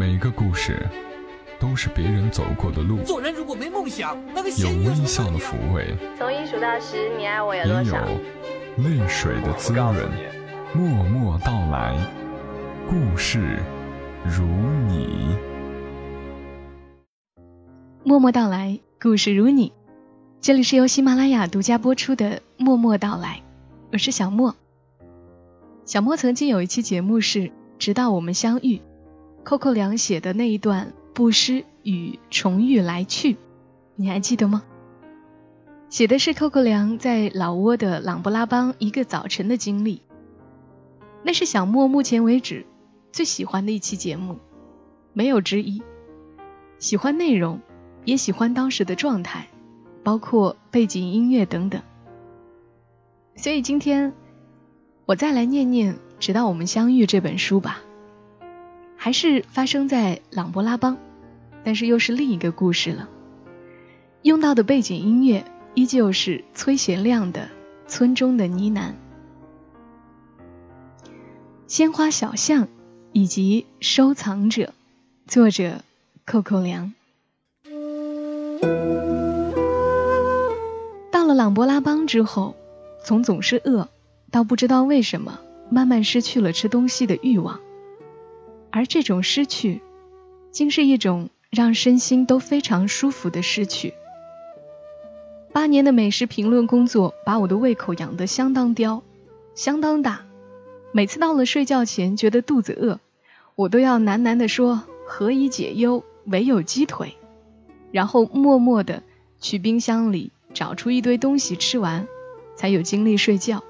每个故事都是别人走过的路，做人如果没梦想，那个有微笑的抚慰，从一数到十，你爱我有也有多少？泪水的滋润。默默到来，故事如你。默默到来，故事如你。这里是由喜马拉雅独家播出的《默默到来》，我是小莫。小莫曾经有一期节目是《直到我们相遇》，寇寇良写的那一段布施与重遇来去，你还记得吗？写的是寇寇良在老挝的琅勃拉邦一个早晨的经历。那是小莫目前为止最喜欢的一期节目，没有之一。喜欢内容，也喜欢当时的状态，包括背景音乐等等。所以今天我再来念念《直到我们相遇》这本书吧，还是发生在琅勃拉邦，但是又是另一个故事了。用到的背景音乐依旧是崔贤亮的《村中的呢喃》。鲜花小巷以及收藏者，作者寇寇良。到了琅勃拉邦之后，从总是饿到不知道为什么慢慢失去了吃东西的欲望，而这种失去，竟是一种让身心都非常舒服的失去。八年的美食评论工作把我的胃口养得相当刁，相当大。每次到了睡觉前，觉得肚子饿，我都要喃喃地说“何以解忧，唯有鸡腿”，然后默默地去冰箱里找出一堆东西吃完，才有精力睡觉。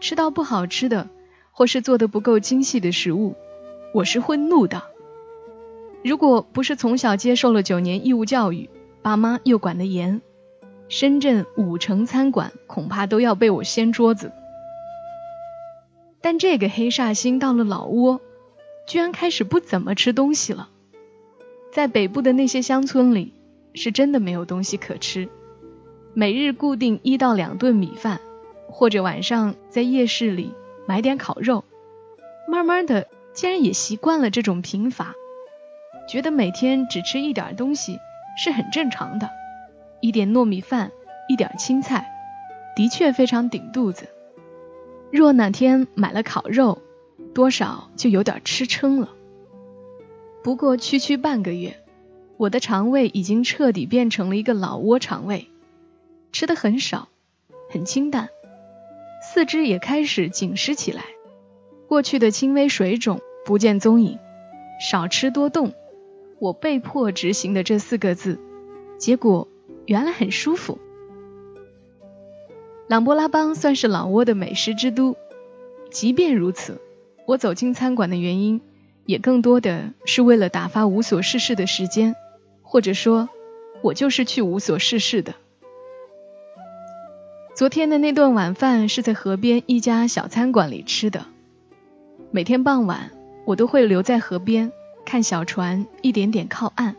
吃到不好吃的，或是做的不够精细的食物，我是会怒的。如果不是从小接受了九年义务教育，爸妈又管得严，深圳五城餐馆恐怕都要被我掀桌子。但这个黑煞星到了老挝，居然开始不怎么吃东西了。在北部的那些乡村里，是真的没有东西可吃，每日固定一到两顿米饭，或者晚上在夜市里买点烤肉。慢慢的，竟然也习惯了这种贫乏，觉得每天只吃一点东西是很正常的，一点糯米饭，一点青菜，的确非常顶肚子。若哪天买了烤肉，多少就有点吃撑了。不过区区半个月，我的肠胃已经彻底变成了一个老挝肠胃，吃的很少，很清淡，四肢也开始紧实起来。过去的轻微水肿不见踪影，少吃多动，我被迫执行的这四个字，结果原来很舒服。琅勃拉邦算是老挝的美食之都，即便如此，我走进餐馆的原因，也更多的是为了打发无所事事的时间，或者说，我就是去无所事事的。昨天的那顿晚饭是在河边一家小餐馆里吃的。每天傍晚，我都会留在河边，看小船一点点靠岸，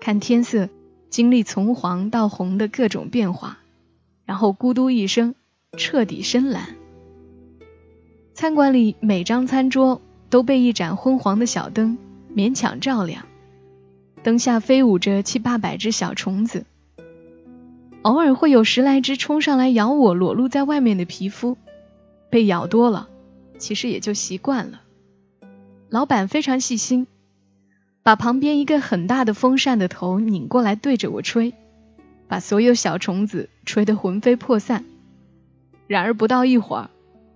看天色经历从黄到红的各种变化。然后咕嘟一声，彻底深蓝。餐馆里每张餐桌都被一盏昏黄的小灯勉强照亮，灯下飞舞着七八百只小虫子，偶尔会有十来只冲上来咬我裸露在外面的皮肤。被咬多了，其实也就习惯了。老板非常细心，把旁边一个很大的风扇的头拧过来对着我吹。把所有小虫子吹得魂飞魄散。然而不到一会儿，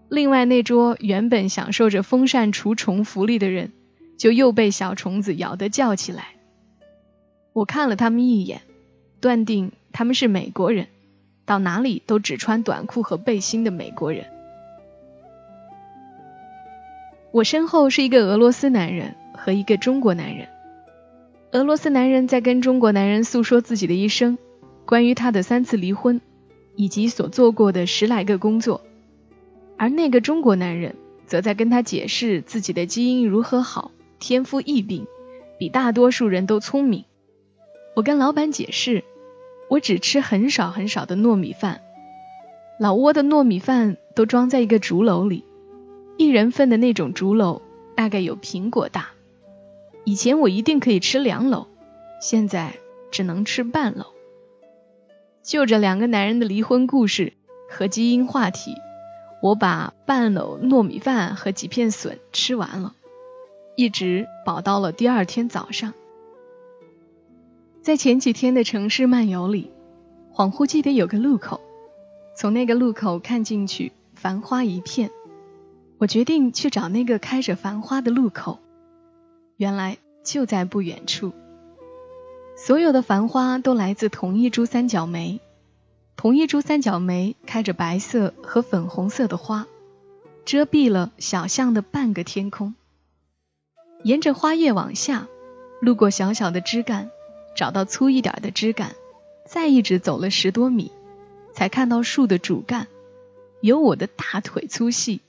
另外那桌原本享受着风扇除虫福利的人，就又被小虫子咬得叫起来。我看了他们一眼，断定他们是美国人，到哪里都只穿短裤和背心的美国人。我身后是一个俄罗斯男人和一个中国男人。俄罗斯男人在跟中国男人诉说自己的一生。关于他的三次离婚，以及所做过的十来个工作，而那个中国男人则在跟他解释自己的基因如何好，天赋异禀，比大多数人都聪明。我跟老板解释，我只吃很少很少的糯米饭，老挝的糯米饭都装在一个竹篓里，一人份的那种竹篓大概有苹果大。以前我一定可以吃两篓，现在只能吃半篓。就着两个男人的离婚故事和基因话题，我把半篓糯米饭和几片笋吃完了，一直饱到了第二天早上。在前几天的城市漫游里，恍惚记得有个路口，从那个路口看进去，繁花一片。我决定去找那个开着繁花的路口，原来就在不远处。所有的繁花都来自同一株三角梅，同一株三角梅开着白色和粉红色的花，遮蔽了小巷的半个天空。沿着花叶往下，路过小小的枝干，找到粗一点的枝干，再一直走了十多米，才看到树的主干，有我的大腿粗细，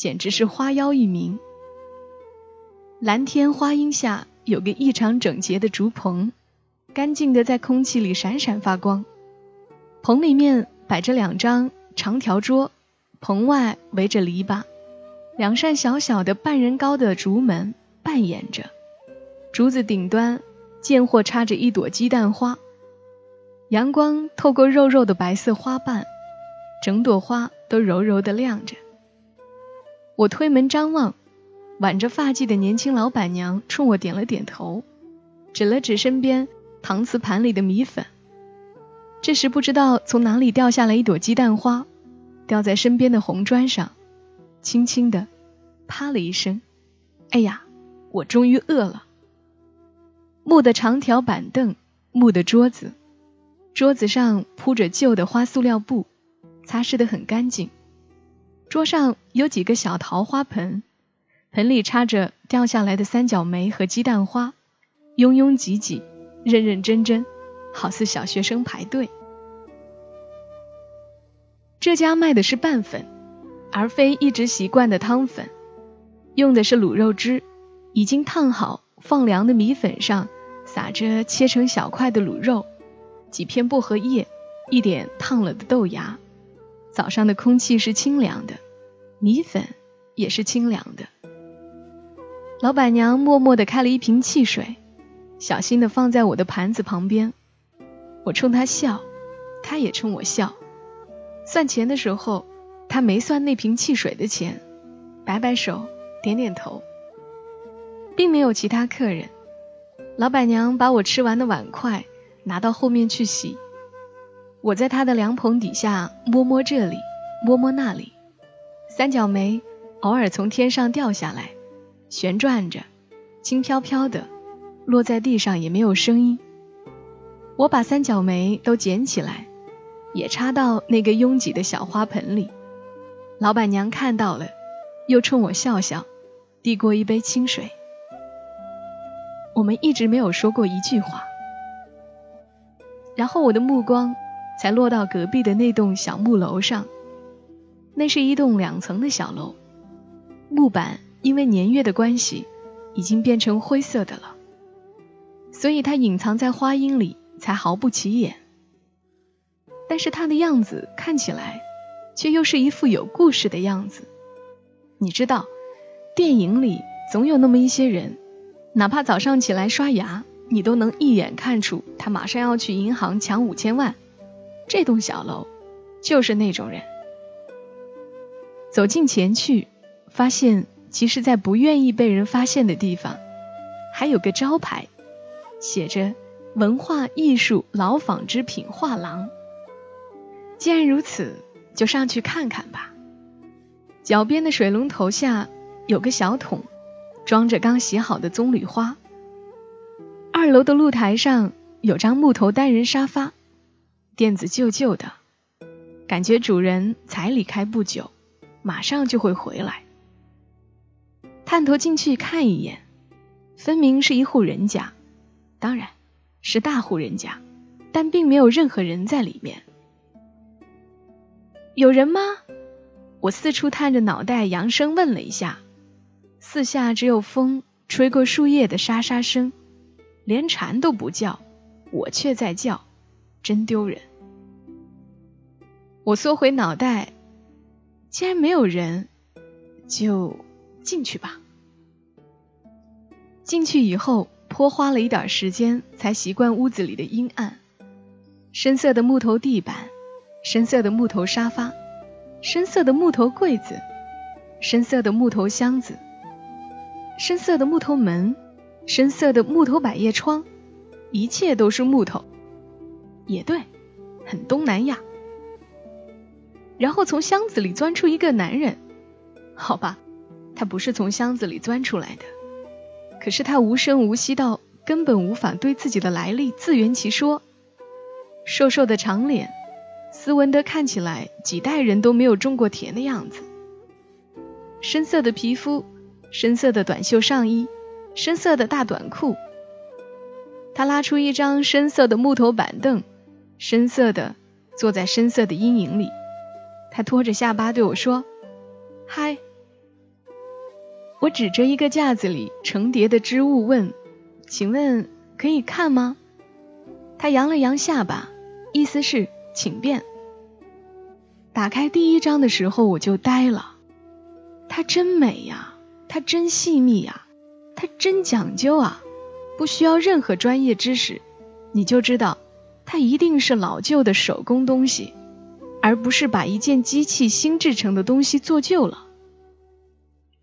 简直是花妖一名。蓝天花荫下有个异常整洁的竹棚。干净的在空气里闪闪发光，棚里面摆着两张长条桌，棚外围着篱笆，两扇小小的半人高的竹门半掩着，竹子顶端见或插着一朵鸡蛋花，阳光透过肉肉的白色花瓣，整朵花都柔柔的亮着。我推门张望，挽着发髻的年轻老板娘冲我点了点头，指了指身边。搪瓷盘里的米粉。这时不知道从哪里掉下来一朵鸡蛋花，掉在身边的红砖上，轻轻的，啪了一声。哎呀，我终于饿了。木的长条板凳，木的桌子，桌子上铺着旧的花塑料布，擦拭的很干净。桌上有几个小桃花盆，盆里插着掉下来的三角梅和鸡蛋花，拥拥挤挤。认认真真，好似小学生排队。这家卖的是拌粉，而非一直习惯的汤粉，用的是卤肉汁，已经烫好放凉的米粉上撒着切成小块的卤肉，几片薄荷叶，一点烫了的豆芽。早上的空气是清凉的，米粉也是清凉的。老板娘默默地开了一瓶汽水。小心的放在我的盘子旁边，我冲他笑，他也冲我笑。算钱的时候，他没算那瓶汽水的钱，摆摆手，点点头。并没有其他客人。老板娘把我吃完的碗筷拿到后面去洗。我在他的凉棚底下摸摸这里，摸摸那里，三角梅偶尔从天上掉下来，旋转着，轻飘飘的。落在地上也没有声音。我把三角梅都捡起来，也插到那个拥挤的小花盆里。老板娘看到了，又冲我笑笑，递过一杯清水。我们一直没有说过一句话。然后我的目光才落到隔壁的那栋小木楼上。那是一栋两层的小楼，木板因为年月的关系，已经变成灰色的了。所以它隐藏在花荫里，才毫不起眼。但是它的样子看起来，却又是一副有故事的样子。你知道，电影里总有那么一些人，哪怕早上起来刷牙，你都能一眼看出他马上要去银行抢五千万。这栋小楼就是那种人。走近前去，发现其实，在不愿意被人发现的地方，还有个招牌。写着“文化艺术老纺织品画廊”。既然如此，就上去看看吧。脚边的水龙头下有个小桶，装着刚洗好的棕榈花。二楼的露台上有张木头单人沙发，垫子旧旧的，感觉主人才离开不久，马上就会回来。探头进去看一眼，分明是一户人家。当然是大户人家，但并没有任何人在里面。有人吗？我四处探着脑袋，扬声问了一下。四下只有风吹过树叶的沙沙声，连蝉都不叫，我却在叫，真丢人。我缩回脑袋，既然没有人，就进去吧。进去以后，颇花了一点时间才习惯屋子里的阴暗。深色的木头地板，深色的木头沙发，深色的木头柜子，深色的木头箱子，深色的木头门，深色的木头百叶窗，一切都是木头。也对，很东南亚。然后从箱子里钻出一个男人，好吧，他不是从箱子里钻出来的，可是他无声无息到根本无法对自己的来历自圆其说。瘦瘦的长脸，斯文的看起来几代人都没有种过田的样子。深色的皮肤，深色的短袖上衣，深色的大短裤。他拉出一张深色的木头板凳，深色的坐在深色的阴影里。他托着下巴对我说：“嗨。”我指着一个架子里成叠的织物问：“请问可以看吗？”他扬了扬下巴，意思是请便。打开第一张的时候，我就呆了。它真美呀，它真细密呀，它真讲究啊！不需要任何专业知识，你就知道它一定是老旧的手工东西。而不是把一件机器新制成的东西做旧了。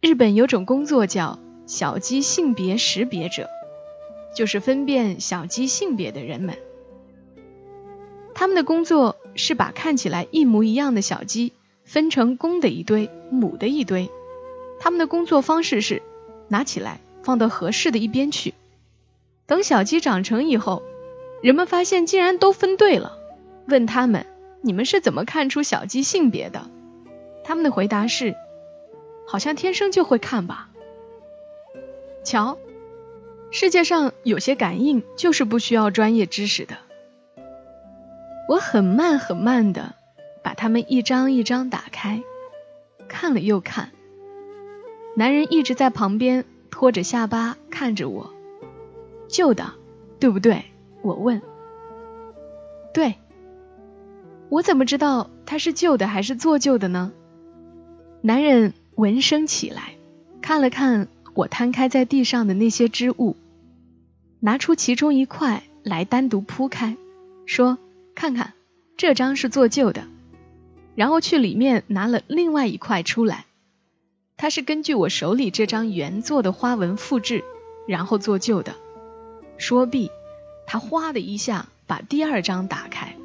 日本有种工作叫小鸡性别识别者，就是分辨小鸡性别的人们。他们的工作是把看起来一模一样的小鸡分成公的一堆、母的一堆。他们的工作方式是拿起来放到合适的一边去。等小鸡长成以后，人们发现竟然都分对了，问他们。你们是怎么看出小鸡性别的？他们的回答是：好像天生就会看吧。瞧，世界上有些感应就是不需要专业知识的。我很慢很慢的把它们一张一张打开，看了又看。男人一直在旁边托着下巴看着我。旧的，对不对？我问。对。我怎么知道它是旧的还是做旧的呢？男人闻声起来，看了看我摊开在地上的那些织物，拿出其中一块来单独铺开，说：“看看，这张是做旧的。”然后去里面拿了另外一块出来，它是根据我手里这张原作的花纹复制，然后做旧的。说毕，他哗的一下把第二张打开。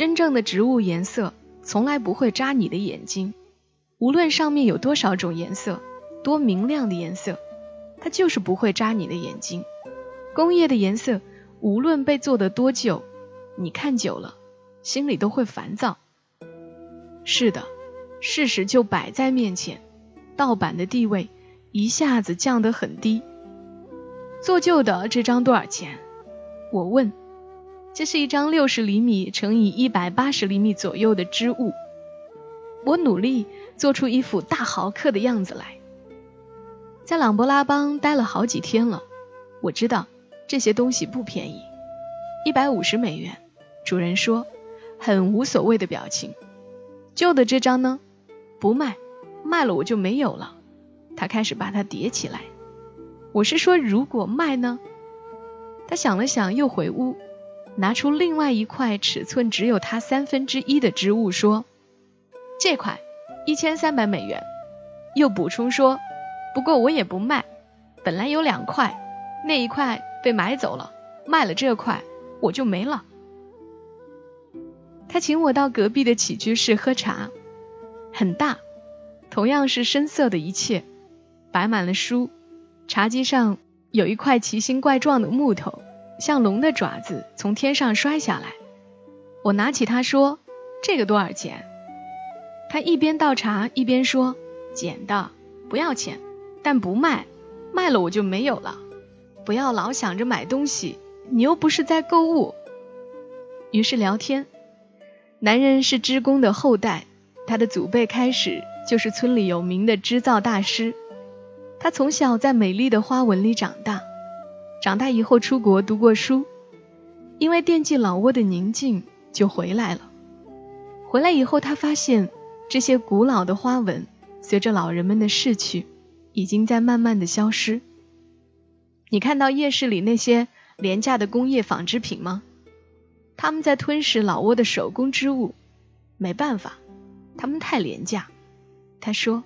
真正的植物颜色从来不会扎你的眼睛，无论上面有多少种颜色，多明亮的颜色，它就是不会扎你的眼睛。工业的颜色无论被做得多旧，你看久了心里都会烦躁。是的，事实就摆在面前，盗版的地位一下子降得很低。做旧的这张多少钱？我问。这是一张六十厘米乘以一百八十厘米左右的织物，我努力做出一副大豪客的样子来。在朗勃拉邦待了好几天了，我知道这些东西不便宜，一百五十美元。主人说，很无所谓的表情。旧的这张呢？不卖，卖了我就没有了。他开始把它叠起来。我是说，如果卖呢？他想了想，又回屋。拿出另外一块尺寸只有它三分之一的织物，说：“这块一千三百美元。”又补充说：“不过我也不卖，本来有两块，那一块被买走了，卖了这块我就没了。”他请我到隔壁的起居室喝茶，很大，同样是深色的一切，摆满了书，茶几上有一块奇形怪状的木头。像龙的爪子从天上摔下来，我拿起它说：“这个多少钱？”他一边倒茶一边说：“捡的，不要钱，但不卖，卖了我就没有了。不要老想着买东西，你又不是在购物。”于是聊天。男人是织工的后代，他的祖辈开始就是村里有名的织造大师。他从小在美丽的花纹里长大。长大以后出国读过书，因为惦记老挝的宁静，就回来了。回来以后，他发现这些古老的花纹随着老人们的逝去，已经在慢慢的消失。你看到夜市里那些廉价的工业纺织品吗？他们在吞噬老挝的手工织物，没办法，他们太廉价。他说。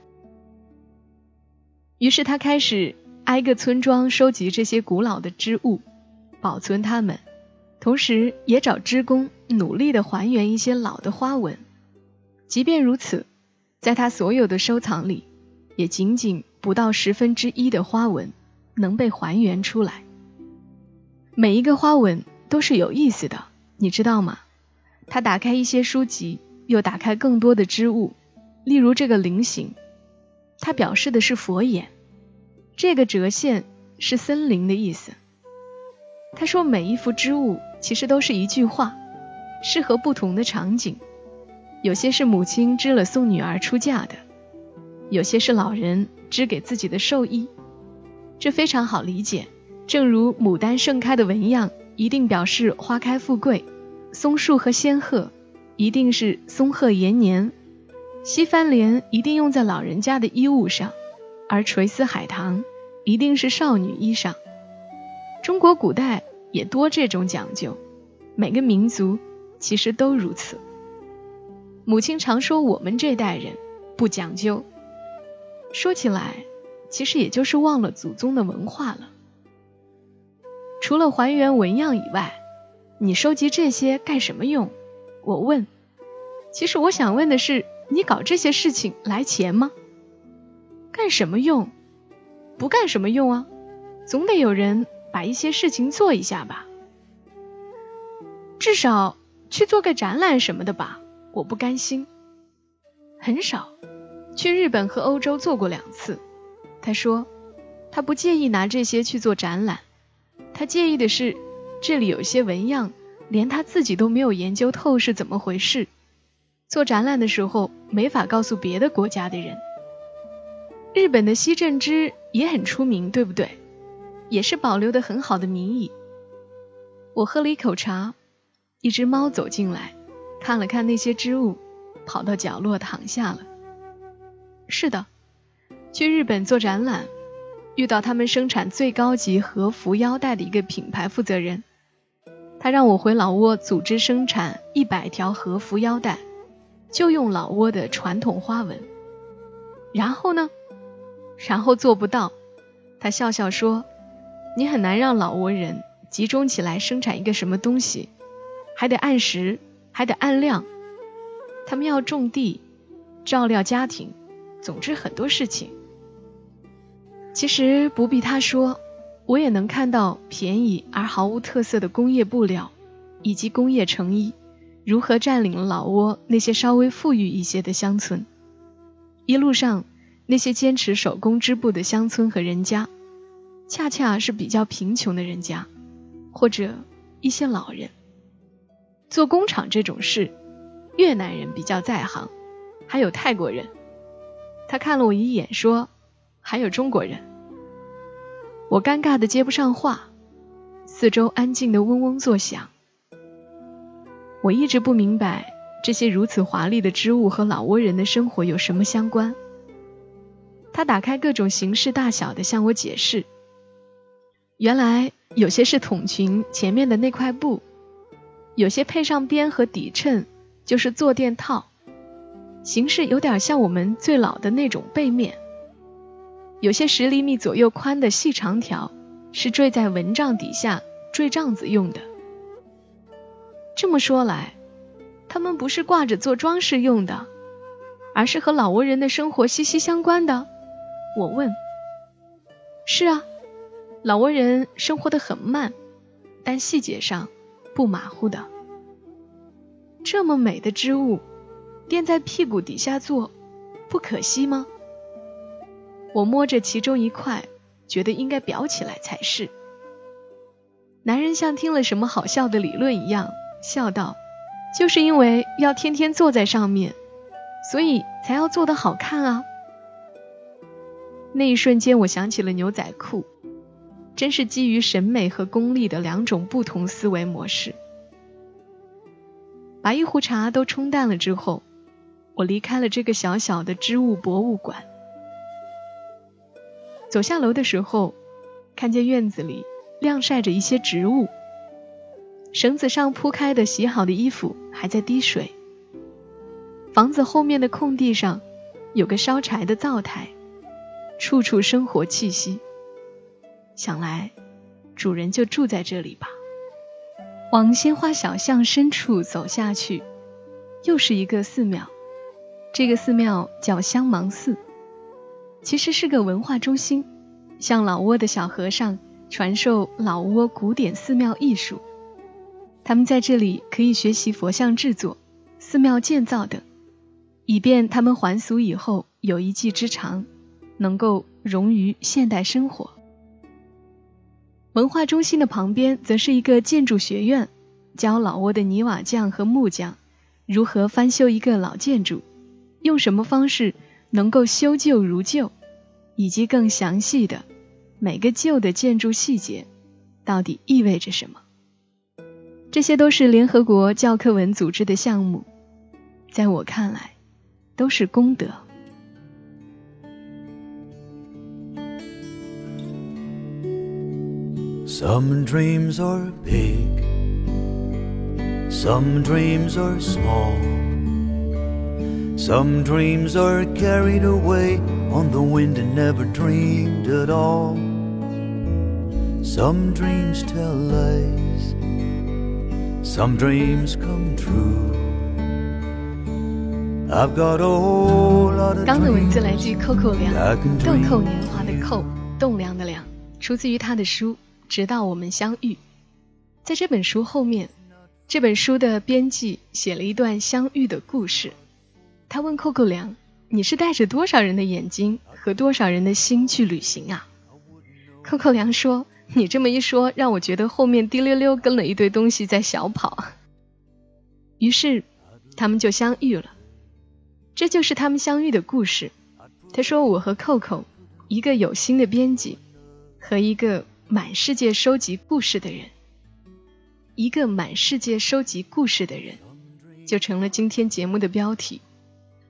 于是他开始挨个村庄收集这些古老的织物，保存它们，同时也找织工努力的还原一些老的花纹。即便如此，在他所有的收藏里，也仅仅不到十分之一的花纹能被还原出来。每一个花纹都是有意思的，你知道吗？他打开一些书籍，又打开更多的织物，例如这个菱形。它表示的是佛眼，这个折线是森林的意思。他说每一幅织物其实都是一句话，适合不同的场景。有些是母亲织了送女儿出嫁的，有些是老人织给自己的寿衣。这非常好理解，正如牡丹盛开的纹样一定表示花开富贵，松树和仙鹤一定是松鹤延年。西番莲一定用在老人家的衣物上，而垂丝海棠一定是少女衣裳。中国古代也多这种讲究，每个民族其实都如此。母亲常说我们这代人不讲究，说起来其实也就是忘了祖宗的文化了。除了还原纹样以外，你收集这些干什么用？我问。其实我想问的是。你搞这些事情来钱吗？干什么用？不干什么用啊？总得有人把一些事情做一下吧。至少去做个展览什么的吧。我不甘心。很少。去日本和欧洲做过两次。他说他不介意拿这些去做展览，他介意的是这里有些纹样，连他自己都没有研究透是怎么回事。做展览的时候没法告诉别的国家的人。日本的西镇织也很出名，对不对？也是保留的很好的谜语。我喝了一口茶，一只猫走进来，看了看那些织物，跑到角落躺下了。是的，去日本做展览，遇到他们生产最高级和服腰带的一个品牌负责人，他让我回老挝组织生产一百条和服腰带。就用老挝的传统花纹，然后呢？然后做不到。他笑笑说：“你很难让老挝人集中起来生产一个什么东西，还得按时，还得按量。他们要种地，照料家庭，总之很多事情。其实不必他说，我也能看到便宜而毫无特色的工业布料，以及工业成衣。”如何占领了老挝那些稍微富裕一些的乡村？一路上，那些坚持手工织布的乡村和人家，恰恰是比较贫穷的人家，或者一些老人。做工厂这种事，越南人比较在行，还有泰国人。他看了我一眼，说：“还有中国人。”我尴尬的接不上话，四周安静的嗡嗡作响。我一直不明白这些如此华丽的织物和老挝人的生活有什么相关。他打开各种形式大小的向我解释，原来有些是筒裙前面的那块布，有些配上边和底衬就是坐垫套，形式有点像我们最老的那种背面。有些十厘米左右宽的细长条是坠在蚊帐底下坠帐子用的。这么说来，他们不是挂着做装饰用的，而是和老挝人的生活息息相关的。我问：“是啊，老挝人生活的很慢，但细节上不马虎的。这么美的织物，垫在屁股底下做，不可惜吗？”我摸着其中一块，觉得应该裱起来才是。男人像听了什么好笑的理论一样。笑道：“就是因为要天天坐在上面，所以才要做的好看啊。”那一瞬间，我想起了牛仔裤，真是基于审美和功利的两种不同思维模式。把一壶茶都冲淡了之后，我离开了这个小小的织物博物馆。走下楼的时候，看见院子里晾晒着一些植物，绳子上铺开的洗好的衣服还在滴水。房子后面的空地上有个烧柴的灶台，处处生活气息。想来主人就住在这里吧。往鲜花小巷深处走下去，又是一个寺庙。这个寺庙叫香芒寺，其实是个文化中心，向老挝的小和尚传授老挝古典寺庙艺术。他们在这里可以学习佛像制作、寺庙建造等，以便他们还俗以后有一技之长，能够融于现代生活。文化中心的旁边，则是一个建筑学院，教老挝的泥瓦匠和木匠如何翻修一个老建筑，用什么方式能够修旧如旧，以及更详细的每个旧的建筑细节到底意味着什么。这些都是联合国教科文组织的项目，在我看来，都是功德。Some dreams are big, some dreams are small, some dreams are carried away on the wind and never dreamed at all. Some dreams tell lies, some dreams come true. I've got a whole lot of 刚的文字来自于 dreams Coco 梁 I can，豆 dream 蔻年华的蔻，栋梁的梁，出自于他的书《 直到我们相遇》。在这本书后面，这本书的编辑写了一段相遇的故事。他问 Coco 梁：“你是带着多少人的眼睛和多少人的心去旅行啊？”Coco 梁说：“你这么一说，让我觉得后面滴溜溜跟了一堆东西在小跑。”于是他们就相遇了。这就是他们相遇的故事。他说：“我和扣扣，一个有心的编辑，和一个满世界收集故事的人，一个满世界收集故事的人，就成了今天节目的标题。”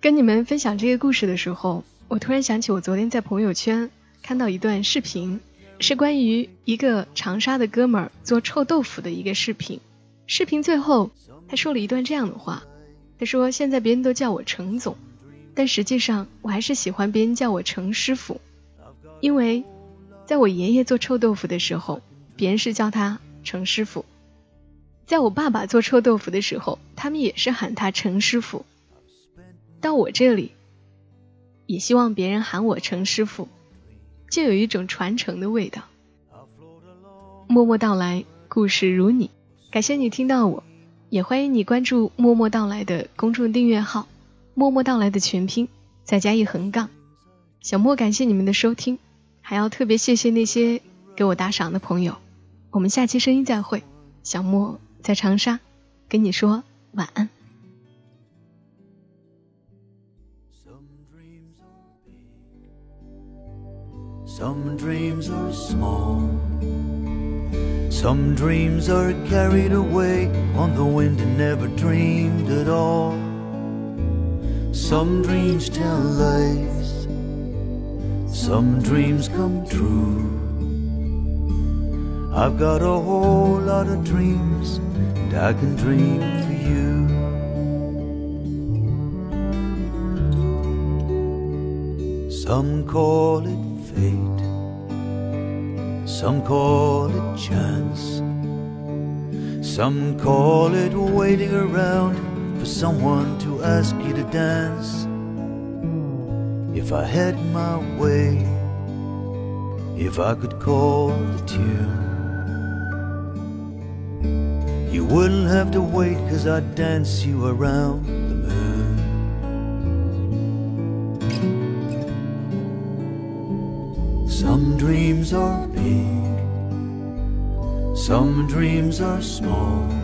跟你们分享这个故事的时候，我突然想起我昨天在朋友圈看到一段视频，是关于一个长沙的哥们儿做臭豆腐的一个视频。视频最后，他说了一段这样的话。他说：“现在别人都叫我程总，但实际上我还是喜欢别人叫我程师傅，因为在我爷爷做臭豆腐的时候，别人是叫他程师傅；在我爸爸做臭豆腐的时候，他们也是喊他程师傅。到我这里，也希望别人喊我程师傅，就有一种传承的味道。默默到来，故事如你，感谢你听到我。”也欢迎你关注“默默到来”的公众订阅号，“默默到来”的全拼再加一横杠。小莫感谢你们的收听，还要特别谢谢那些给我打赏的朋友。我们下期声音再会，小莫在长沙跟你说晚安。Some dreams are small. Some dreams are carried away on the wind and never dreamed at all. Some dreams tell lies. Some dreams come true. I've got a whole lot of dreams, and I can dream for you. Some call it fate. Some call it chance. Some call it waiting around for someone to ask you to dance. If I had my way, if I could call the tune, you wouldn't have to wait, cause I'd dance you around the moon. Some dreams are big, some dreams are small.